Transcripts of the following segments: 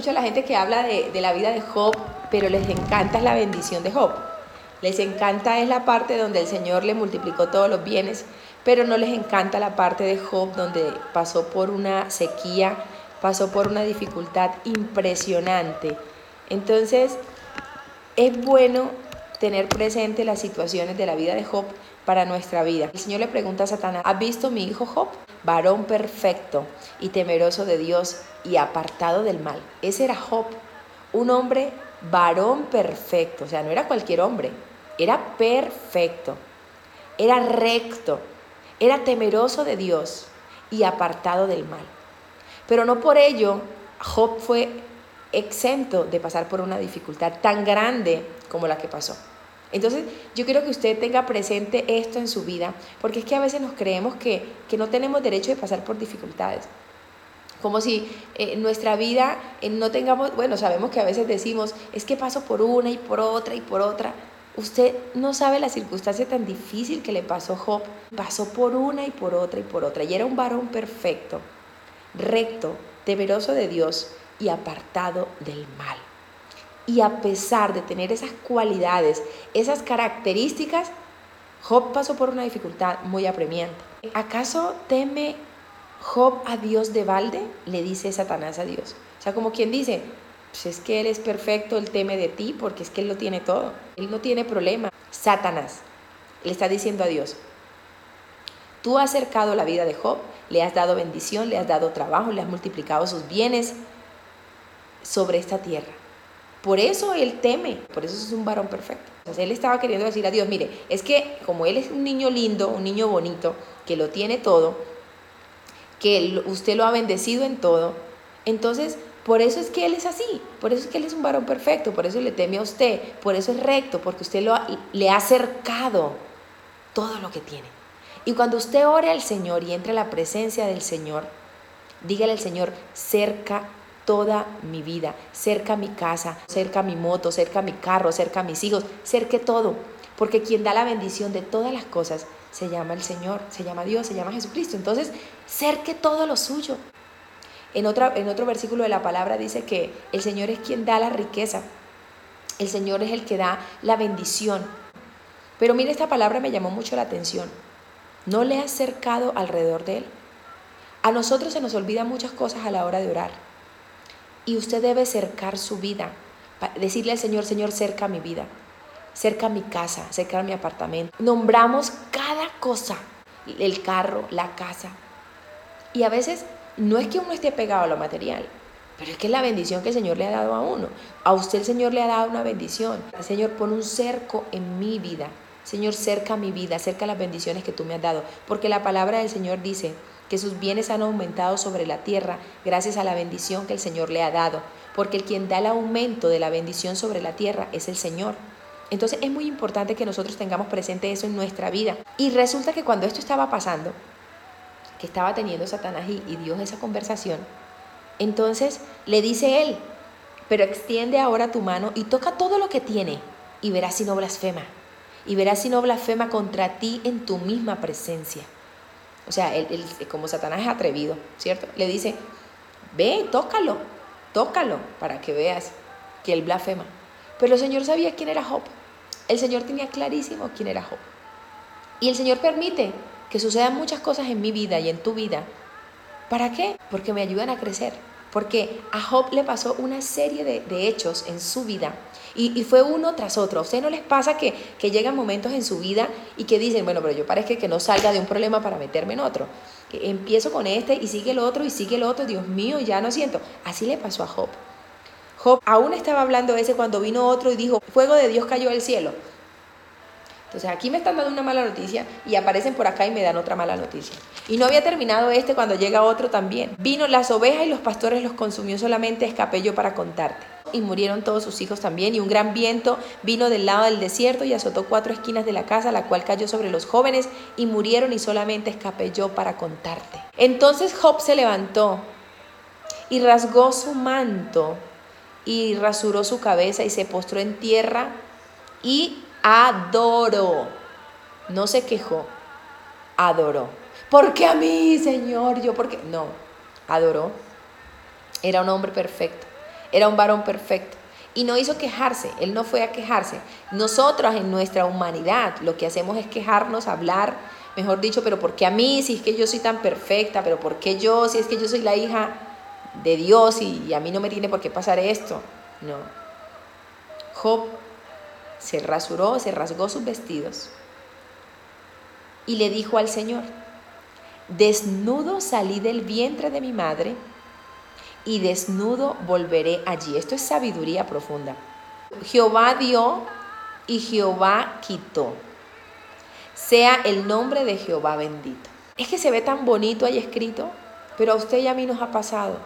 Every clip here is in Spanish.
escucho la gente que habla de, de la vida de Job, pero les encanta la bendición de Job. Les encanta es la parte donde el Señor le multiplicó todos los bienes, pero no les encanta la parte de Job donde pasó por una sequía, pasó por una dificultad impresionante. Entonces, es bueno tener presente las situaciones de la vida de Job para nuestra vida. El Señor le pregunta a Satanás, ¿has visto mi hijo Job? Varón perfecto y temeroso de Dios y apartado del mal. Ese era Job, un hombre varón perfecto, o sea, no era cualquier hombre, era perfecto, era recto, era temeroso de Dios y apartado del mal. Pero no por ello Job fue exento de pasar por una dificultad tan grande como la que pasó. Entonces, yo quiero que usted tenga presente esto en su vida, porque es que a veces nos creemos que, no tenemos derecho de pasar por dificultades. Como si en eh, nuestra vida eh, no tengamos, bueno, sabemos que a veces decimos, es que paso por una y por otra y por otra. Usted no sabe la circunstancia tan difícil que le pasó Job. Pasó por una y por otra y por otra. Y era un varón perfecto, recto, temeroso de Dios y apartado del mal. Y a pesar de tener esas cualidades, esas características, Job pasó por una dificultad muy apremiante. ¿Acaso teme Job a Dios de balde? Le dice Satanás a Dios. O sea, como quien dice, pues es que Él es perfecto, Él teme de ti porque es que Él lo tiene todo. Él no tiene problema. Satanás le está diciendo a Dios, tú has acercado la vida de Job, le has dado bendición, le has dado trabajo, le has multiplicado sus bienes sobre esta tierra. Por eso él teme, por eso es un varón perfecto. Entonces él estaba queriendo decir a Dios, mire, es que como él es un niño lindo, un niño bonito, que lo tiene todo, que usted lo ha bendecido en todo, entonces por eso es que él es así, por eso es que él es un varón perfecto, por eso le teme a usted, por eso es recto, porque usted lo le ha acercado todo lo que tiene. Y cuando usted ore al Señor y entre a la presencia del Señor, dígale al Señor, cerca toda mi vida, cerca mi casa, cerca mi moto, cerca mi carro, cerca mis hijos, cerque todo, porque quien da la bendición de todas las cosas se llama el Señor, se llama Dios, se llama Jesucristo. Entonces, cerque todo lo suyo. En, otra, en otro versículo de la palabra dice que el Señor es quien da la riqueza, el Señor es el que da la bendición. Pero mire, esta palabra me llamó mucho la atención. ¿No le has cercado alrededor de Él? A nosotros se nos olvidan muchas cosas a la hora de orar. Y usted debe cercar su vida. Decirle al Señor, Señor, cerca mi vida, cerca mi casa, cerca mi apartamento. Nombramos cada cosa, el carro, la casa. Y a veces no es que uno esté pegado a lo material, pero es que es la bendición que el Señor le ha dado a uno. A usted el Señor le ha dado una bendición. Señor pone un cerco en mi vida. Señor, cerca mi vida, cerca las bendiciones que tú me has dado. Porque la palabra del Señor dice, que sus bienes han aumentado sobre la tierra gracias a la bendición que el Señor le ha dado, porque el quien da el aumento de la bendición sobre la tierra es el Señor. Entonces es muy importante que nosotros tengamos presente eso en nuestra vida. Y resulta que cuando esto estaba pasando, que estaba teniendo Satanás y, Dios esa conversación, entonces le dice él, pero extiende ahora tu mano y toca todo lo que tiene y verás si no blasfema. Y verás si no blasfema contra ti en tu misma presencia. O sea, él, como Satanás es atrevido, ¿cierto? Le dice, ve, tócalo, tócalo, para que veas que él blasfema. Pero el Señor sabía quién era Job. El Señor tenía clarísimo quién era Job. Y el Señor permite que sucedan muchas cosas en mi vida y en tu vida. ¿Para qué? Porque me ayudan a crecer. Porque a Job le pasó una serie de, hechos en su vida y, fue uno tras otro. ¿A usted no les pasa que, llegan momentos en su vida y que dicen, bueno, pero yo parece que no salga de un problema para meterme en otro? empiezo con este y sigue el otro y sigue el otro, Dios mío, ya no siento. Así le pasó a Job. Job aún estaba hablando ese cuando vino otro y dijo, fuego de Dios cayó del cielo. Entonces aquí me están dando una mala noticia y aparecen por acá y me dan otra mala noticia. Y no había terminado este cuando llega otro también. Vino las ovejas y los pastores los consumió solamente, escapé yo para contarte. Y murieron todos sus hijos también, y un gran viento vino del lado del desierto y azotó cuatro esquinas de la casa, la cual cayó sobre los jóvenes, y murieron y solamente escapé yo para contarte. Entonces Job se levantó y rasgó su manto y rasuró su cabeza y se postró en tierra y adoró. No se quejó, adoró. Porque a mí, Señor? Yo, porque No, adoró. Era un hombre perfecto. Era un varón perfecto. Y no hizo quejarse, él no fue a quejarse. Nosotros en nuestra humanidad lo que hacemos es quejarnos, hablar, mejor dicho, pero ¿por qué a mí si es que yo soy tan perfecta? ¿Pero por qué yo si es que yo soy la hija de Dios y, a mí no me tiene por qué pasar esto? No. Job se rasuró, se rasgó sus vestidos y le dijo al Señor, desnudo salí del vientre de mi madre y desnudo volveré allí. Esto es sabiduría profunda. Jehová dio y Jehová quitó. Sea el nombre de Jehová bendito. Es que se ve tan bonito ahí escrito, pero a usted y a mí nos ha pasado.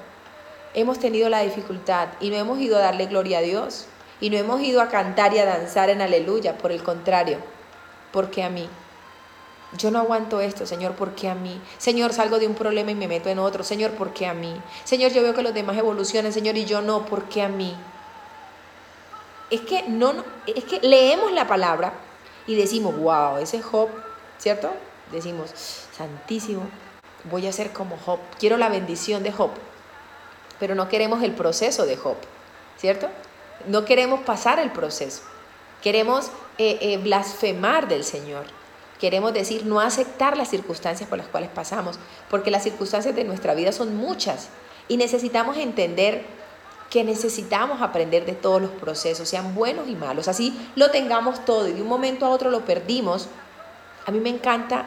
Hemos tenido la dificultad y no hemos ido a darle gloria a Dios y no hemos ido a cantar y a danzar en aleluya. Por el contrario, porque a mí yo no aguanto esto, Señor, ¿por qué a mí? Señor, salgo de un problema y me meto en otro. Señor, ¿por qué a mí? Señor, yo veo que los demás evolucionan, Señor, y yo no, ¿por qué a mí? Es que no, es que leemos la palabra y decimos, wow, ese Job, ¿cierto? Decimos, santísimo, voy a ser como Job. Quiero la bendición de Job, pero no queremos el proceso de Job, ¿cierto? No queremos pasar el proceso. Queremos eh, eh, blasfemar del Señor. Queremos decir no aceptar las circunstancias por las cuales pasamos, porque las circunstancias de nuestra vida son muchas y necesitamos entender que necesitamos aprender de todos los procesos, sean buenos y malos. Así lo tengamos todo y de un momento a otro lo perdimos. A mí me encanta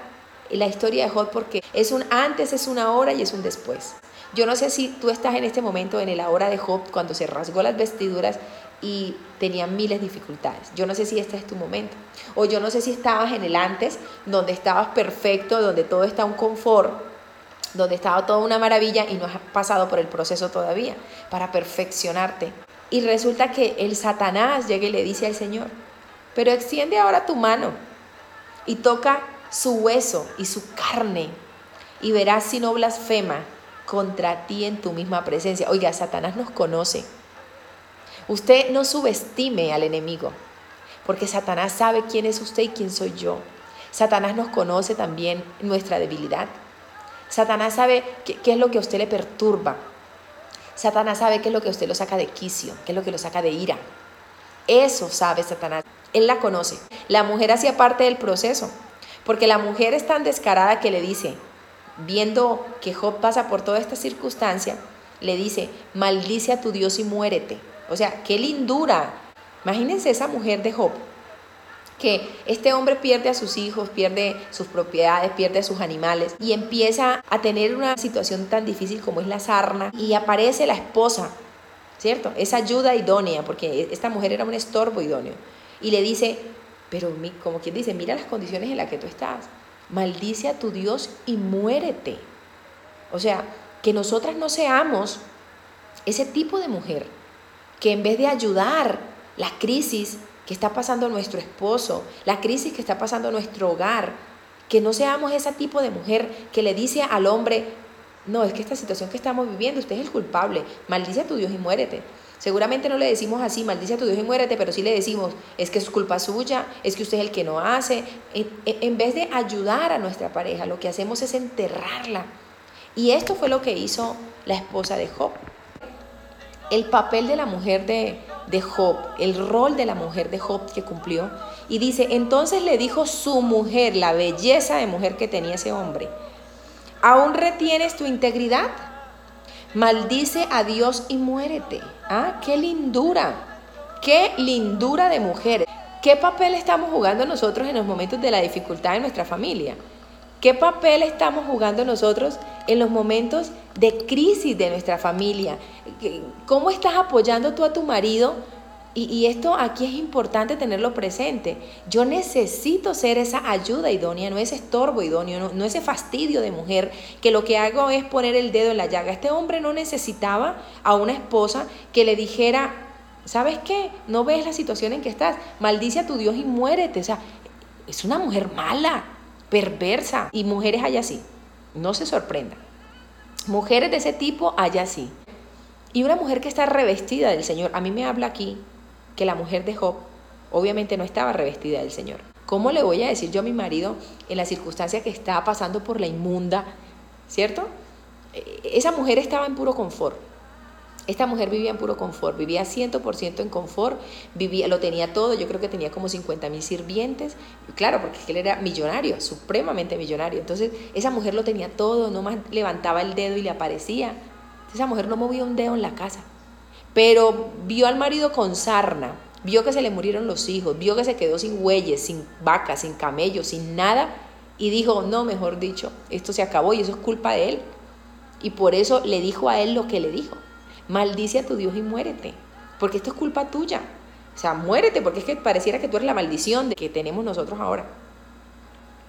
la historia de Job porque es un antes, es una hora y es un después. Yo no sé si tú estás en este momento en la hora de Job cuando se rasgó las vestiduras y tenía miles de dificultades. Yo no sé si este es tu momento. O yo no sé si estabas en el antes, donde estabas perfecto, donde todo está un confort, donde estaba toda una maravilla y no has pasado por el proceso todavía para perfeccionarte. Y resulta que el Satanás llega y le dice al Señor, pero extiende ahora tu mano y toca su hueso y su carne y verás si no blasfema contra ti en tu misma presencia. Oiga, Satanás nos conoce. Usted no subestime al enemigo, porque Satanás sabe quién es usted y quién soy yo. Satanás nos conoce también nuestra debilidad. Satanás sabe qué, es lo que a usted le perturba. Satanás sabe qué es lo que a usted lo saca de quicio, qué es lo que lo saca de ira. Eso sabe Satanás. Él la conoce. La mujer hacía parte del proceso, porque la mujer es tan descarada que le dice, viendo que Job pasa por toda esta circunstancia, le dice, maldice a tu Dios y muérete. O sea, qué lindura. Imagínense esa mujer de Job, que este hombre pierde a sus hijos, pierde sus propiedades, pierde a sus animales y empieza a tener una situación tan difícil como es la sarna y aparece la esposa, ¿cierto? Esa ayuda idónea, porque esta mujer era un estorbo idóneo. Y le dice, pero como quien dice, mira las condiciones en las que tú estás, maldice a tu Dios y muérete. O sea, que nosotras no seamos ese tipo de mujer que en vez de ayudar la crisis que está pasando nuestro esposo, la crisis que está pasando nuestro hogar, que no seamos ese tipo de mujer que le dice al hombre, no, es que esta situación que estamos viviendo, usted es el culpable, maldice a tu Dios y muérete. Seguramente no le decimos así, maldice a tu Dios y muérete, pero sí le decimos, es que es culpa suya, es que usted es el que no hace. En, en vez de ayudar a nuestra pareja, lo que hacemos es enterrarla. Y esto fue lo que hizo la esposa de Job el papel de la mujer de, Job, el rol de la mujer de Job que cumplió. Y dice, entonces le dijo su mujer, la belleza de mujer que tenía ese hombre, ¿aún retienes tu integridad? Maldice a Dios y muérete. Ah, qué lindura, qué lindura de mujer. ¿Qué papel estamos jugando nosotros en los momentos de la dificultad en nuestra familia? ¿Qué papel estamos jugando nosotros en los momentos de crisis de nuestra familia? ¿Cómo estás apoyando tú a tu marido? Y, esto aquí es importante tenerlo presente. Yo necesito ser esa ayuda idónea, no ese estorbo idóneo, no, no ese fastidio de mujer que lo que hago es poner el dedo en la llaga. Este hombre no necesitaba a una esposa que le dijera, ¿sabes qué? No ves la situación en que estás, maldice a tu Dios y muérete. O sea, es una mujer mala, perversa. Y mujeres hay así, no se sorprendan. Mujeres de ese tipo hay así. Y una mujer que está revestida del Señor. A mí me habla aquí que la mujer de Job obviamente no estaba revestida del Señor. ¿Cómo le voy a decir yo a mi marido en la circunstancia que estaba pasando por la inmunda? ¿Cierto? E, esa mujer estaba en puro confort. Esta mujer vivía en puro confort, vivía 100% en confort, vivía, lo tenía todo, yo creo que tenía como 50 mil sirvientes, claro, porque él era millonario, supremamente millonario. Entonces, esa mujer lo tenía todo, no más levantaba el dedo y le aparecía. Esa mujer no movía un dedo en la casa, pero vio al marido con sarna, vio que se le murieron los hijos, vio que se quedó sin bueyes, sin vacas, sin camellos, sin nada, y dijo, no, mejor dicho, esto se acabó y eso es culpa de él. Y por eso le dijo a él lo que le dijo maldice a tu Dios y muérete, porque esto es culpa tuya. O sea, muérete, porque es que pareciera que tú eres la maldición de que tenemos nosotros ahora.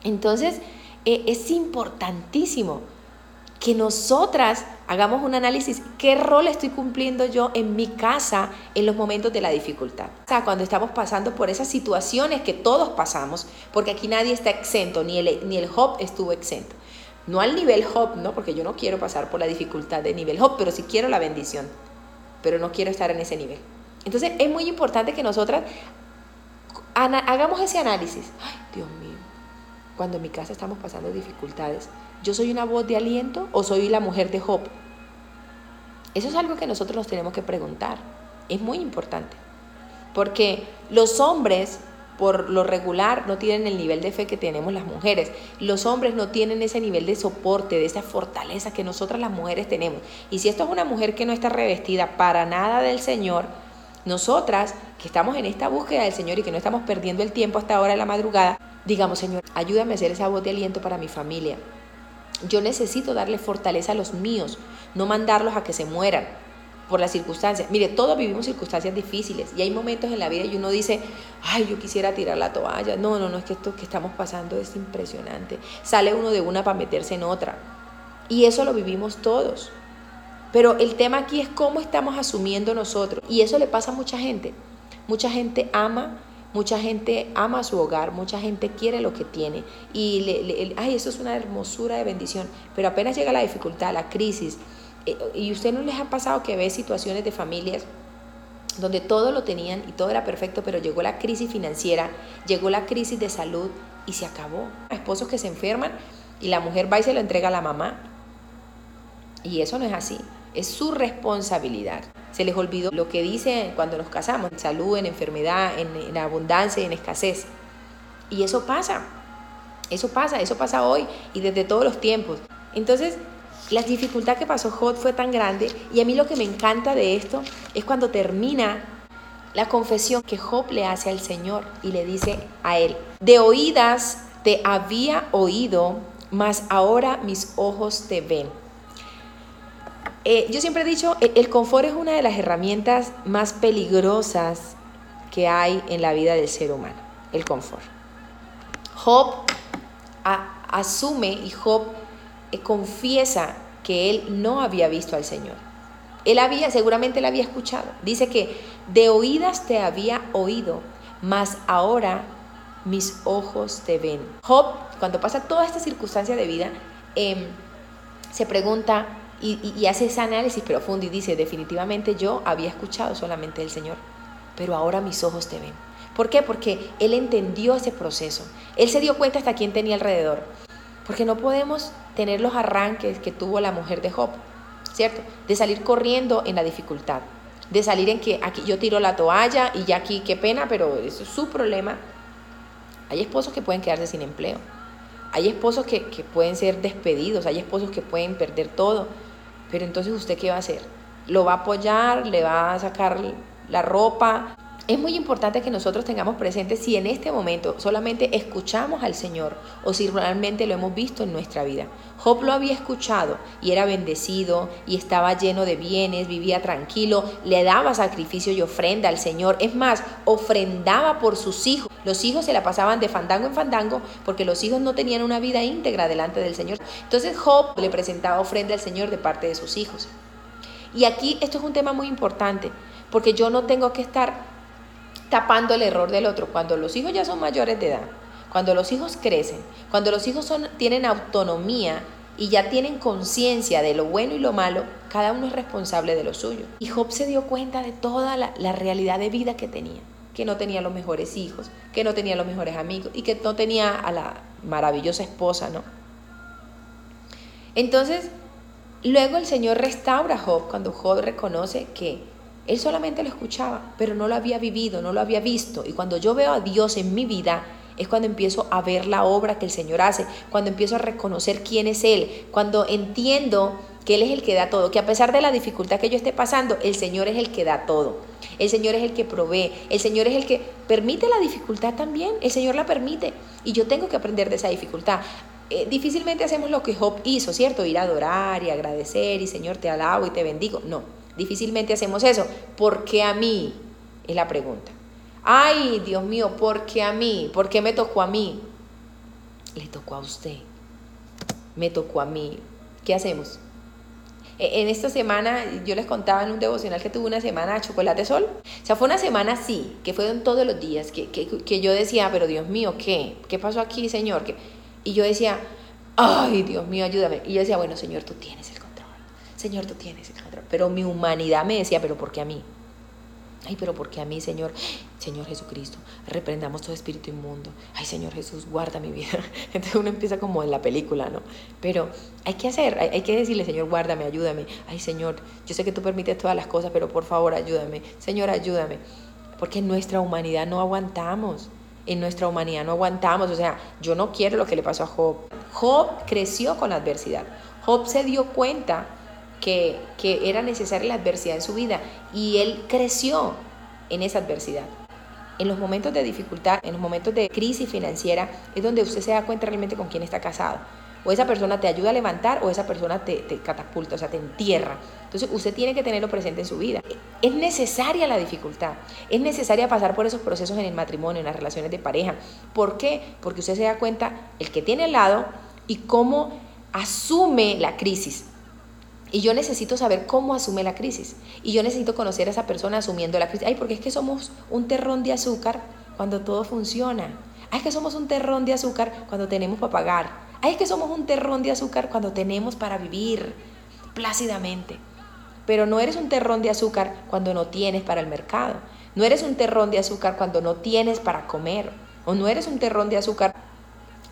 Entonces, e, es importantísimo que nosotras hagamos un análisis, ¿qué rol estoy cumpliendo yo en mi casa en los momentos de la dificultad? O sea, cuando estamos pasando por esas situaciones que todos pasamos, porque aquí nadie está exento, ni el, ni el Job estuvo exento. No al nivel Job, ¿no? Porque yo no quiero pasar por la dificultad de nivel Job, pero sí quiero la bendición. Pero no quiero estar en ese nivel. Entonces es muy importante que nosotras hagamos ese análisis. Ay, Dios mío, cuando en mi casa estamos pasando dificultades, ¿yo soy una voz de aliento o soy la mujer de Job? Eso es algo que nosotros nos tenemos que preguntar. Es muy importante. Porque los hombres por lo regular no tienen el nivel de fe que tenemos las mujeres. Los hombres no tienen ese nivel de soporte, de esa fortaleza que nosotras las mujeres tenemos. Y si esto es una mujer que no está revestida para nada del Señor, nosotras que estamos en esta búsqueda del Señor y que no estamos perdiendo el tiempo hasta ahora de la madrugada, digamos, Señor, ayúdame a hacer esa voz de aliento para mi familia. Yo necesito darle fortaleza a los míos, no mandarlos a que se mueran por las circunstancias. Mire, todos vivimos circunstancias difíciles y hay momentos en la vida y uno dice, ay, yo quisiera tirar la toalla. No, no, no, es que esto que estamos pasando es impresionante. Sale uno de una para meterse en otra. Y eso lo vivimos todos. Pero el tema aquí es cómo estamos asumiendo nosotros. Y eso le pasa a mucha gente. Mucha gente ama, mucha gente ama su hogar, mucha gente quiere lo que tiene. Y, le, ay, eso es una hermosura de bendición. Pero apenas llega la dificultad, la crisis, y usted no les ha pasado que ve situaciones de familias donde todo lo tenían y todo era perfecto, pero llegó la crisis financiera, llegó la crisis de salud y se acabó. Esposos que se enferman y la mujer va y se lo entrega a la mamá. Y eso no es así, es su responsabilidad. Se les olvidó lo que dice cuando nos casamos, en salud, en enfermedad, en, en abundancia y en escasez. Y eso pasa, eso pasa, eso pasa hoy y desde todos los tiempos. Entonces, la dificultad que pasó Job fue tan grande y a mí lo que me encanta de esto es cuando termina la confesión que Job le hace al Señor y le dice a él, de oídas te había oído, mas ahora mis ojos te ven. Eh, yo siempre he dicho, el, el confort es una de las herramientas más peligrosas que hay en la vida del ser humano, el confort. Job asume y Job confiesa que él no había visto al Señor. Él había, seguramente él había escuchado. Dice que de oídas te había oído, mas ahora mis ojos te ven. Job, cuando pasa toda esta circunstancia de vida, em, se pregunta y, y, hace ese análisis profundo y dice, definitivamente yo había escuchado solamente del Señor, pero ahora mis ojos te ven. ¿Por qué? Porque él entendió ese proceso. Él se dio cuenta hasta quién tenía alrededor. Porque no podemos tener los arranques que tuvo la mujer de Job, ¿cierto? De salir corriendo en la dificultad, de salir en que aquí yo tiro la toalla y ya aquí qué pena, pero eso es su problema. Hay esposos que pueden quedarse sin empleo, hay esposos que, que pueden ser despedidos, hay esposos que pueden perder todo, pero entonces usted qué va a hacer? ¿Lo va a apoyar? ¿Le va a sacar la ropa? Es muy importante que nosotros tengamos presente si en este momento solamente escuchamos al Señor o si realmente lo hemos visto en nuestra vida. Job lo había escuchado y era bendecido y estaba lleno de bienes, vivía tranquilo, le daba sacrificio y ofrenda al Señor. Es más, ofrendaba por sus hijos. Los hijos se la pasaban de fandango en fandango porque los hijos no tenían una vida íntegra delante del Señor. Entonces Job le presentaba ofrenda al Señor de parte de sus hijos. Y aquí esto es un tema muy importante porque yo no tengo que estar tapando el error del otro. Cuando los hijos ya son mayores de edad, cuando los hijos crecen, cuando los hijos tienen autonomía y ya tienen conciencia de lo bueno y lo malo, cada uno es responsable de lo suyo. Y Job se dio cuenta de toda la, la realidad de vida que tenía, que no tenía los mejores hijos, que no tenía los mejores amigos y que no tenía a la maravillosa esposa, ¿no? Entonces, Luego el Señor restaura a Job cuando Job reconoce que él solamente lo escuchaba, pero no lo había vivido, no lo había visto. Y cuando yo veo a Dios en mi vida, es cuando empiezo a ver la obra que el Señor hace, cuando empiezo a reconocer quién es Él, cuando entiendo que Él es el que da todo, que a pesar de la dificultad que yo esté pasando, el Señor es el que da todo. El Señor es el que provee, el Señor es el que permite la dificultad también, el Señor la permite y yo tengo que aprender de esa dificultad. Eh, difícilmente hacemos lo que Job hizo, ¿cierto? Ir a adorar y agradecer y Señor te alabo y te bendigo. No, difícilmente hacemos eso. ¿Por qué a mí? Es la pregunta. Ay, Dios mío, ¿por qué a mí? ¿Por qué me tocó a mí? Le tocó a usted. Me tocó a mí. ¿Qué hacemos? E, en esta semana, yo les contaba en un devocional que tuve una semana de chocolate sol. O sea, fue una semana así, que fueron todos los días, que, que, que yo decía, pero Dios mío, ¿qué? ¿Qué pasó aquí, Señor? ¿Qué? Y yo decía, ay, Dios mío, ayúdame. Y yo decía, bueno, Señor, tú tienes el control. Señor, tú tienes. Pero mi humanidad me decía, pero ¿por qué a mí? Ay, pero ¿por qué a mí, Señor? Señor Jesucristo, reprendamos todo espíritu inmundo. Ay, Señor Jesús, guarda mi vida. Entonces uno empieza como en la película, ¿no? Pero hay que hacer, hay, hay, que decirle, Señor, guárdame, ayúdame. Ay, Señor, yo sé que tú permites todas las cosas, pero por favor, ayúdame. Señor, ayúdame. Porque en nuestra humanidad no aguantamos en nuestra humanidad no aguantamos. O sea, yo no quiero lo que le pasó a Job. Job creció con la adversidad. Job se dio cuenta que, era necesaria la adversidad en su vida y él creció en esa adversidad. En los momentos de dificultad, en los momentos de crisis financiera, es donde usted se da cuenta realmente con quién está casado. O esa persona te ayuda a levantar o esa persona te, te, catapulta, o sea, te entierra. Entonces usted tiene que tenerlo presente en su vida. Es necesaria la dificultad, es necesaria pasar por esos procesos en el matrimonio, en las relaciones de pareja. ¿Por qué? Porque usted se da cuenta el que tiene al lado y cómo asume la crisis. Y yo necesito saber cómo asume la crisis. Y yo necesito conocer a esa persona asumiendo la crisis. Ay, porque es que somos un terrón de azúcar cuando todo funciona. Ay, es que somos un terrón de azúcar cuando tenemos para pagar. Ay, es que somos un terrón de azúcar cuando tenemos para vivir plácidamente. Pero no eres un terrón de azúcar cuando no tienes para el mercado. No eres un terrón de azúcar cuando no tienes para comer. O no eres un terrón de azúcar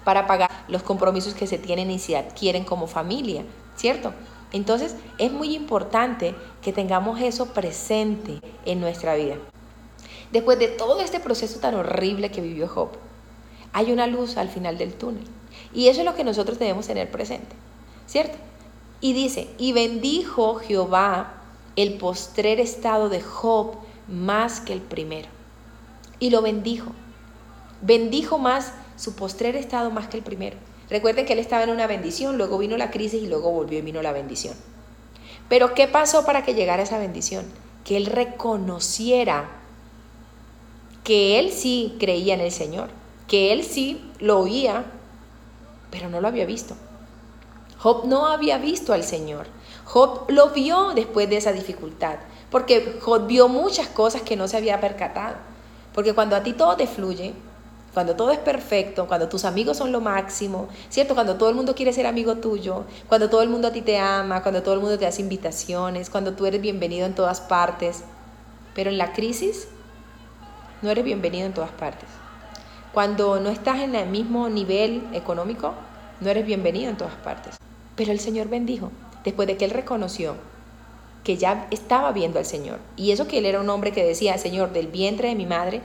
para pagar los compromisos que se tienen y se adquieren como familia, ¿cierto? Entonces es muy importante que tengamos eso presente en nuestra vida. Después de todo este proceso tan horrible que vivió Job, hay una luz al final del túnel. Y eso es lo que nosotros debemos tener presente, ¿cierto? Y dice, y bendijo Jehová el postrer estado de Job más que el primero. Y lo bendijo. Bendijo más su postrer estado más que el primero. Recuerden que él estaba en una bendición, luego vino la crisis y luego volvió y vino la bendición. Pero ¿qué pasó para que llegara esa bendición? Que él reconociera que él sí creía en el Señor, que él sí lo oía, pero no lo había visto. Job no había visto al Señor. Job lo vio después de esa dificultad, porque Job vio muchas cosas que no se había percatado. Porque cuando a ti todo te fluye, cuando todo es perfecto, cuando tus amigos son lo máximo, ¿cierto? Cuando todo el mundo quiere ser amigo tuyo, cuando todo el mundo a ti te ama, cuando todo el mundo te hace invitaciones, cuando tú eres bienvenido en todas partes. Pero en la crisis no eres bienvenido en todas partes. Cuando no estás en el mismo nivel económico, no eres bienvenido en todas partes. Pero el Señor bendijo, después de que él reconoció que ya estaba viendo al Señor. Y eso que él era un hombre que decía, Señor, del vientre de mi madre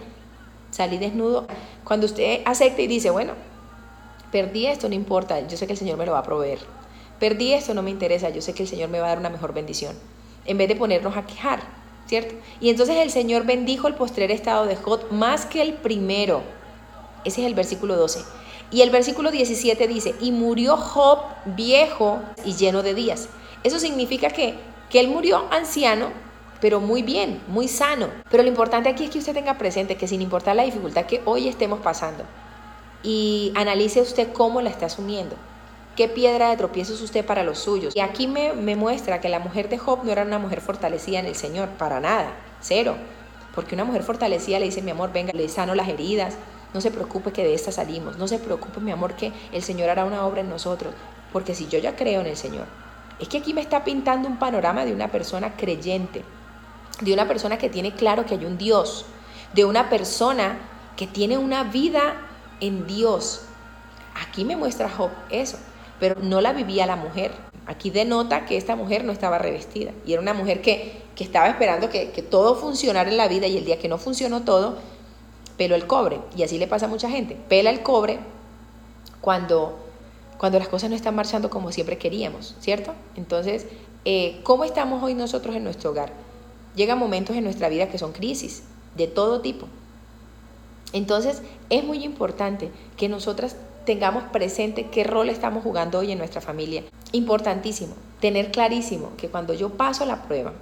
salí desnudo. Cuando usted acepta y dice, bueno, perdí esto, no importa, yo sé que el Señor me lo va a proveer. Perdí esto, no me interesa, yo sé que el Señor me va a dar una mejor bendición. En vez de ponernos a quejar, ¿cierto? Y entonces el Señor bendijo el postrer estado de Jod más que el primero ese es el versículo 12. Y el versículo 17 dice, y murió Job viejo y lleno de días. Eso significa que, que él murió anciano, pero muy bien, muy sano. Pero lo importante aquí es que usted tenga presente que sin importar la dificultad que hoy estemos pasando, y analice usted cómo la está asumiendo. ¿Qué piedra de tropiezo es usted para los suyos? Y aquí me, me muestra que la mujer de Job no era una mujer fortalecida en el Señor, para nada, cero. Porque una mujer fortalecida le dice, mi amor, venga, le sano las heridas, no se preocupe que de esta salimos. No se preocupe, mi amor, que el Señor hará una obra en nosotros. Porque si yo ya creo en el Señor, es que aquí me está pintando un panorama de una persona creyente, de una persona que tiene claro que hay un Dios, de una persona que tiene una vida en Dios. Aquí me muestra Job eso, pero no la vivía la mujer. Aquí denota que esta mujer no estaba revestida y era una mujer que, estaba esperando que, que todo funcionara en la vida y el día que no funcionó todo, peló el cobre. Y así le pasa a mucha gente. Pela el cobre cuando, cuando las cosas no están marchando como siempre queríamos, ¿cierto? Entonces, eh, ¿cómo estamos hoy nosotros en nuestro hogar? Llegan momentos en nuestra vida que son crisis de todo tipo. Entonces, es muy importante que nosotras tengamos presente qué rol estamos jugando hoy en nuestra familia. Importantísimo, tener clarísimo que cuando yo paso la prueba,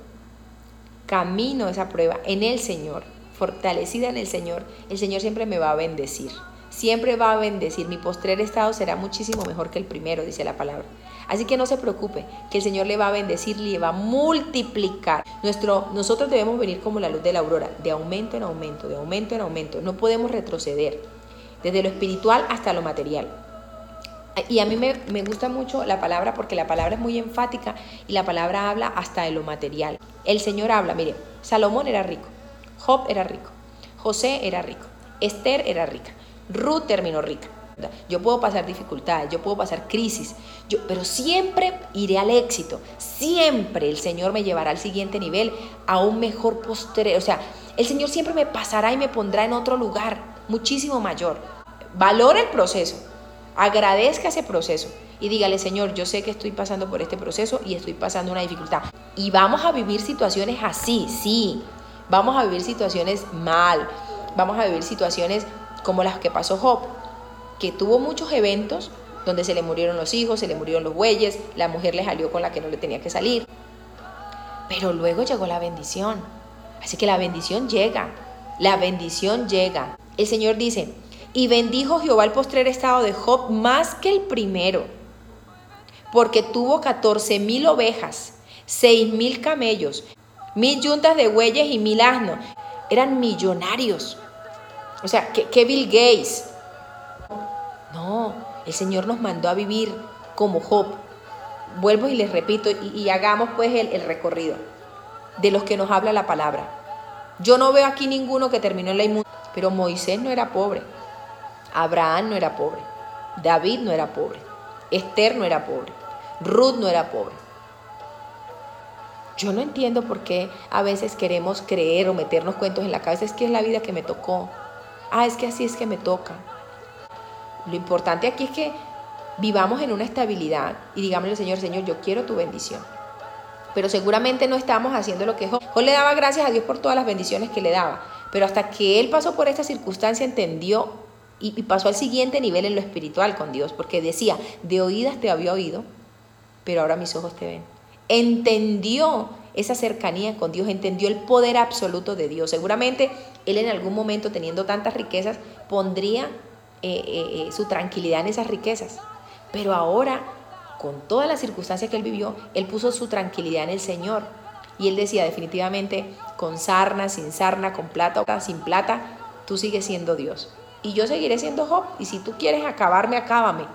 camino esa prueba en el Señor, fortalecida en el Señor, el Señor siempre me va a bendecir. Siempre va a bendecir. Mi postrer estado será muchísimo mejor que el primero, dice la palabra. Así que no se preocupe, que el Señor le va a bendecir, le va a multiplicar. Nuestro, nosotros debemos venir como la luz de la aurora, de aumento en aumento, de aumento en aumento. No podemos retroceder, desde lo espiritual hasta lo material. Y a mí me, gusta mucho la palabra porque la palabra es muy enfática y la palabra habla hasta de lo material. El Señor habla, mire, Salomón era rico, Job era rico, José era rico, Esther era rica, Ruth terminó rica. Yo puedo pasar dificultades, yo puedo pasar crisis, yo, pero siempre iré al éxito. Siempre el Señor me llevará al siguiente nivel, a un mejor postre. O sea, el Señor siempre me pasará y me pondrá en otro lugar muchísimo mayor. Valora el proceso, agradezca ese proceso y dígale, Señor, yo sé que estoy pasando por este proceso y estoy pasando una dificultad. Y vamos a vivir situaciones así, sí. Vamos a vivir situaciones mal. Vamos a vivir situaciones como las que pasó Job, que tuvo muchos eventos donde se le murieron los hijos, se le murieron los bueyes, la mujer le salió con la que no le tenía que salir. Pero luego llegó la bendición. Así que la bendición llega, la bendición llega. El Señor dice, y bendijo Jehová el postrer estado de Job más que el primero, porque tuvo 14 mil ovejas, seis mil camellos, mil yuntas de bueyes y mil asnos. Eran millonarios. O sea, que, Bill Gates. El Señor nos mandó a vivir como Job. Vuelvo y les repito, y, hagamos pues el, el recorrido de los que nos habla la palabra. Yo no veo aquí ninguno que terminó en la inmundicia, pero Moisés no era pobre, Abraham no era pobre, David no era pobre, Esther no era pobre, Ruth no era pobre. Yo no entiendo por qué a veces queremos creer o meternos cuentos en la cabeza, es que es la vida que me tocó ah, es que así es que me toca. Lo importante aquí es que vivamos en una estabilidad y digámosle al Señor, Señor, yo quiero tu bendición. Pero seguramente no estamos haciendo lo que Job. Job le daba gracias a Dios por todas las bendiciones que le daba. Pero hasta que él pasó por esta circunstancia entendió y, y pasó al siguiente nivel en lo espiritual con Dios. Porque decía, de oídas te había oído, pero ahora mis ojos te ven. Entendió esa cercanía con Dios, entendió el poder absoluto de Dios. Seguramente él en algún momento, teniendo tantas riquezas, pondría eh, eh, eh, su tranquilidad en esas riquezas. Pero ahora, con todas las circunstancias que él vivió, él puso su tranquilidad en el Señor. Y él decía definitivamente, con sarna, sin sarna, con plata sin plata, tú sigues siendo Dios. Y yo seguiré siendo Job. Y si tú quieres acabarme, acábame.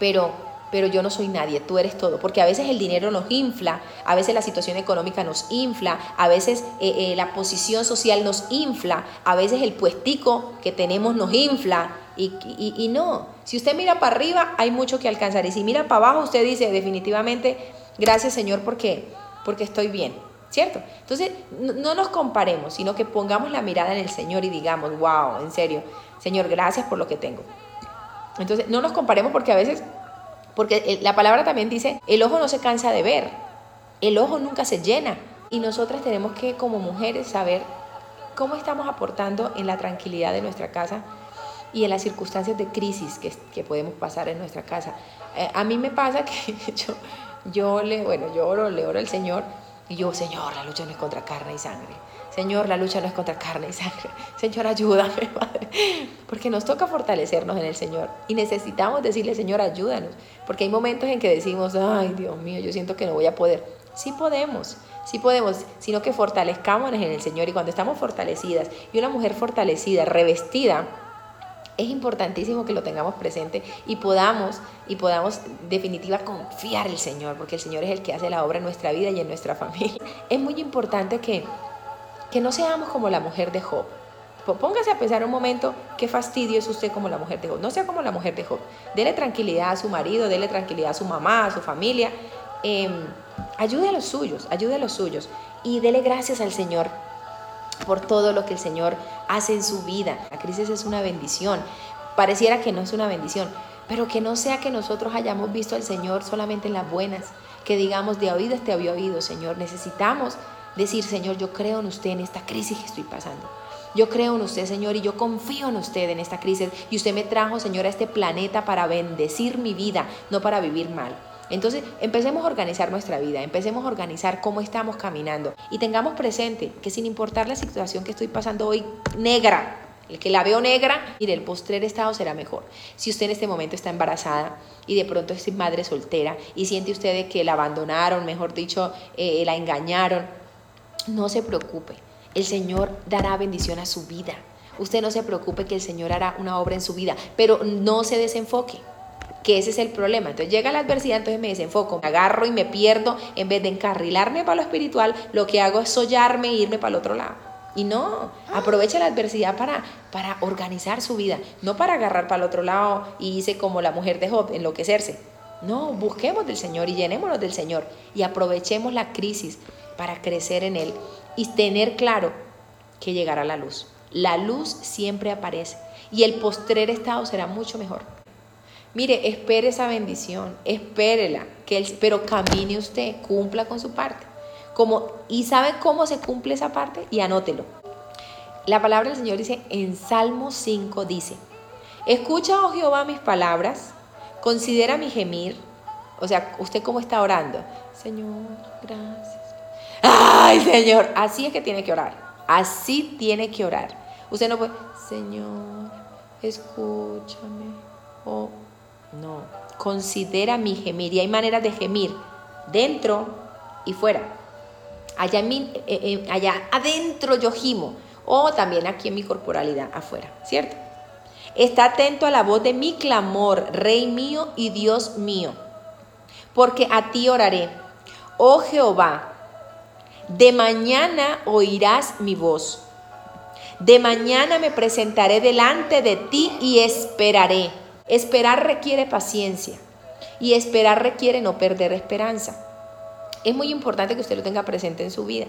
Pero pero yo no soy nadie, tú eres todo, porque a veces el dinero nos infla, a veces la situación económica nos infla, a veces eh, eh, la posición social nos infla, a veces el puestico que tenemos nos infla, y, y, no, si usted mira para arriba hay mucho que alcanzar, y si mira para abajo usted dice definitivamente, gracias Señor porque, porque estoy bien, ¿cierto? Entonces no nos comparemos, sino que pongamos la mirada en el Señor y digamos, wow, en serio, Señor, gracias por lo que tengo. Entonces no nos comparemos porque a veces porque la palabra también dice, el ojo no se cansa de ver, el ojo nunca se llena. Y nosotras tenemos que como mujeres saber cómo estamos aportando en la tranquilidad de nuestra casa y en las circunstancias de crisis que, podemos pasar en nuestra casa. Eh, a mí me pasa que yo, yo le, bueno, yo oro, le oro al Señor y yo, Señor, la lucha no es contra carne y sangre. Señor, la lucha no es contra carne y sangre. Señor, ayúdame, Padre. Porque nos toca fortalecernos en el Señor. Y necesitamos decirle, Señor, ayúdanos. Porque hay momentos en que decimos, ay, Dios mío, yo siento que no voy a poder. Sí podemos, sí podemos, sino que fortalezcámonos en el Señor. Y cuando estamos fortalecidas, y una mujer fortalecida, revestida, es importantísimo que lo tengamos presente y podamos, y podamos definitiva confiar en el Señor, porque el Señor es el que hace la obra en nuestra vida y en nuestra familia. Es muy importante que que no seamos como la mujer de Job, Póngase a pensar un momento qué fastidio es usted como la mujer de Job. No sea como la mujer de Job. Dele tranquilidad a su marido, dele tranquilidad a su mamá, a su familia. Em, ayude a los suyos, ayude a los suyos. Y dele gracias al Señor por todo lo que el Señor hace en su vida. La crisis es una bendición. Pareciera que no es una bendición, pero que no sea que nosotros hayamos visto al Señor solamente en las buenas, que digamos de oídas te había oído, Señor. Necesitamos decir, Señor, yo creo en usted en esta crisis que estoy pasando. Yo creo en usted, Señor, y yo confío en usted en esta crisis. Y usted me trajo, Señor, a este planeta para bendecir mi vida, no para vivir mal. Entonces, empecemos a organizar nuestra vida, empecemos a organizar cómo estamos caminando y tengamos presente que sin importar la situación que estoy pasando hoy negra, el que la veo negra, mire, el postrer estado será mejor. Si usted en este momento está embarazada y de pronto es madre soltera y siente usted que la abandonaron, mejor dicho, eh, la engañaron, no se preocupe. El Señor dará bendición a su vida. Usted no se preocupe que el Señor hará una obra en su vida, pero no se desenfoque que ese es el problema. Entonces llega la adversidad, entonces me desenfoco, me agarro y me pierdo. En vez de encarrilarme para lo espiritual, lo que hago es sollarme e irme para el otro lado. Y no, aprovecha la adversidad para, para organizar su vida, no para agarrar para el otro lado y hice como la mujer de Job, enloquecerse. No, busquemos del Señor y llenémonos del Señor y aprovechemos la crisis para crecer en Él y tener claro que llegará la luz. La luz siempre aparece y el postrer estado será mucho mejor. Mire, espere esa bendición, espérela, que él, pero camine usted, cumpla con su parte. Como, ¿Y sabe cómo se cumple esa parte? Y anótelo. La palabra del Señor dice en Salmo 5, dice, escucha, oh Jehová, mis palabras, considera mi gemir. O sea, ¿usted cómo está orando? Señor, gracias. Ay, Señor, así es que tiene que orar. Así tiene que orar. Usted no puede, Señor, escúchame. Oh, no, considera mi gemir. Y hay maneras de gemir dentro y fuera. Allá, eh, eh, allá adentro yo gimo o también aquí en mi corporalidad afuera, ¿cierto? Está atento a la voz de mi clamor, Rey mío y Dios mío, porque a ti oraré. Oh Jehová, de mañana oirás mi voz. De mañana me presentaré delante de ti y esperaré. Esperar requiere paciencia y esperar requiere no perder esperanza. Es muy importante que usted lo tenga presente en su vida,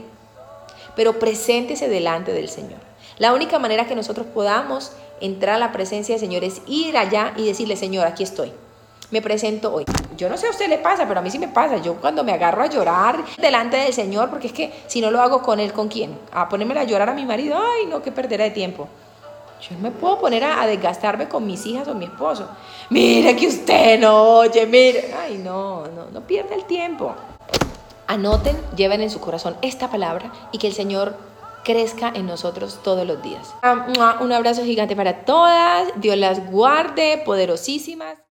pero preséntese delante del Señor. La única manera que nosotros podamos entrar a la presencia del Señor es ir allá y decirle, Señor, aquí estoy. Me presento hoy. Yo no sé a usted le pasa, pero a mí sí me pasa. Yo cuando me agarro a llorar delante del Señor, porque es que si no lo hago con Él, ¿con quién? A ponerme a llorar a mi marido, ay, no, que perderá de tiempo. Yo no me puedo poner a, desgastarme con mis hijas o mi esposo. Mire que usted no oye, mire. Ay, no, no, no pierda el tiempo anoten, lleven en su corazón esta palabra y que el Señor crezca en nosotros todos los días. Un abrazo gigante para todas, Dios las guarde, poderosísimas.